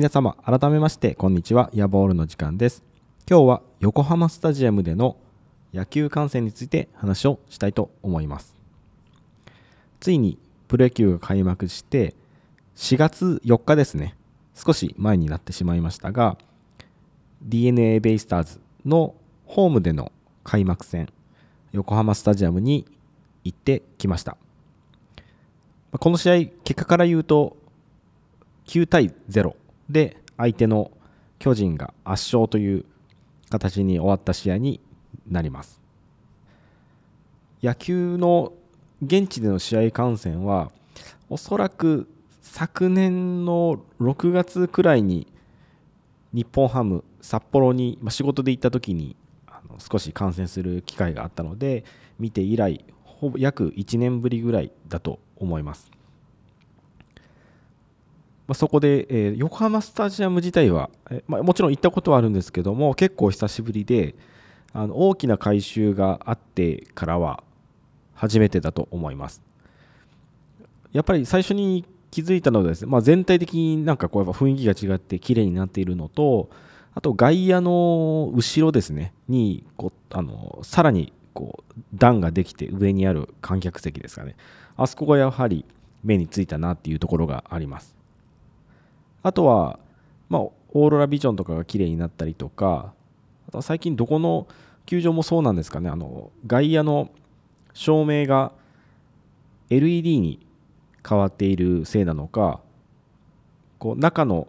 皆様改めましてこんにちは。ヤボールの時間です。今日は横浜スタジアムでの野球観戦について話をしたいと思います。ついにプロ野球が開幕して4月4日ですね。少し前になってしまいましたが d n a ベイスターズのホームでの開幕戦横浜スタジアムに行ってきました。この試合結果から言うと9対0で相手の巨人が圧勝という形に終わった試合になります。野球の現地での試合観戦はおそらく昨年の6月くらいに日本ハム札幌に仕事で行った時に少し観戦する機会があったので見て以来ほぼ約1年ぶりぐらいだと思います。まあ、そこで、えー、横浜スタジアム自体は、えまあ、もちろん行ったことはあるんですけども結構久しぶりであの大きな改修があってからは初めてだと思います。やっぱり最初に気づいたのはですね、まあ、全体的になんかこうやっぱ雰囲気が違って綺麗になっているのとあと外野の後ろですねにこうあのさらにこう段ができて上にある観客席ですかね。あそこがやはり目についたなっていうところがあります。あとは、まあ、オーロラビジョンとかが綺麗になったりとかあとは最近どこの球場もそうなんですかねあの外野の照明が LED に変わっているせいなのかこう中の、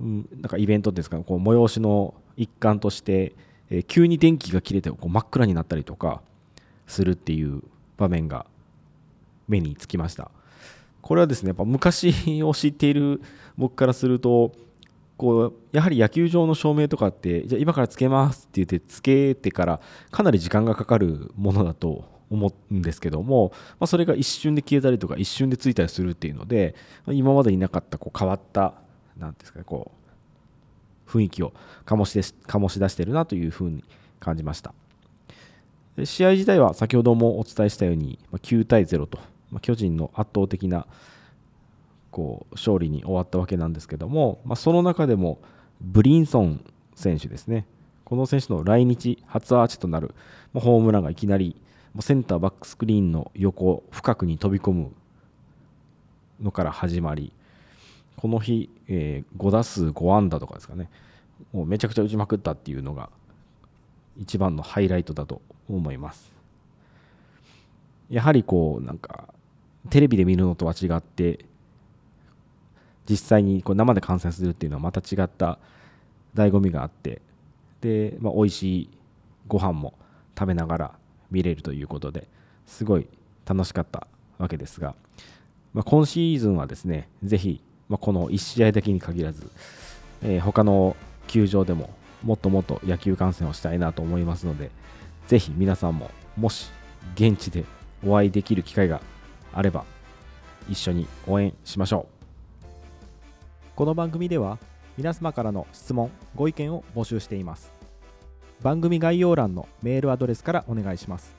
うん、なんかイベントですかこう催しの一環として、えー、急に電気が切れてこう真っ暗になったりとかするっていう場面が目につきました。これはですねやっぱ昔を知っている僕からするとこうやはり野球場の照明とかってじゃあ今からつけますって言ってつけてからかなり時間がかかるものだと思うんですけども、まあ、それが一瞬で消えたりとか一瞬でついたりするっていうので今までになかったこう変わった何ですかねこう雰囲気を醸し醸し出してるなというふうに感じました。試合自体は先ほどもお伝えしたように9対0とまあ、巨人の圧倒的なこう勝利に終わったわけなんですけども、まあ、その中でもブリンソン選手ですね。この選手の来日初アーチとなるホームランがいきなりセンターバックスクリーンの横深くに飛び込むのから始まりこの日、えー、5打数5安打とかですかね。もうめちゃくちゃ打ちまくったっていうのが一番のハイライトだと思います。やはりこうなんかテレビで見るのとは違って実際にこう生で観戦するっていうのはまた違った醍醐味があってで、まあ、美味しいご飯も食べながら見れるということですごい楽しかったわけですが、まあ、今シーズンはですねぜひ、まあ、この1試合だけに限らず、えー、他の球場でももっともっと野球観戦をしたいなと思いますのでぜひ皆さんももし現地でお会いできる機会があれば一緒に応援しましょう。この番組では皆様からの質問ご意見を募集しています。番組概要欄のメールアドレスからお願いします。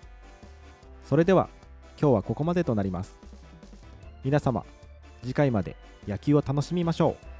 それでは今日はここまでとなります。皆様次回まで野球を楽しみましょう。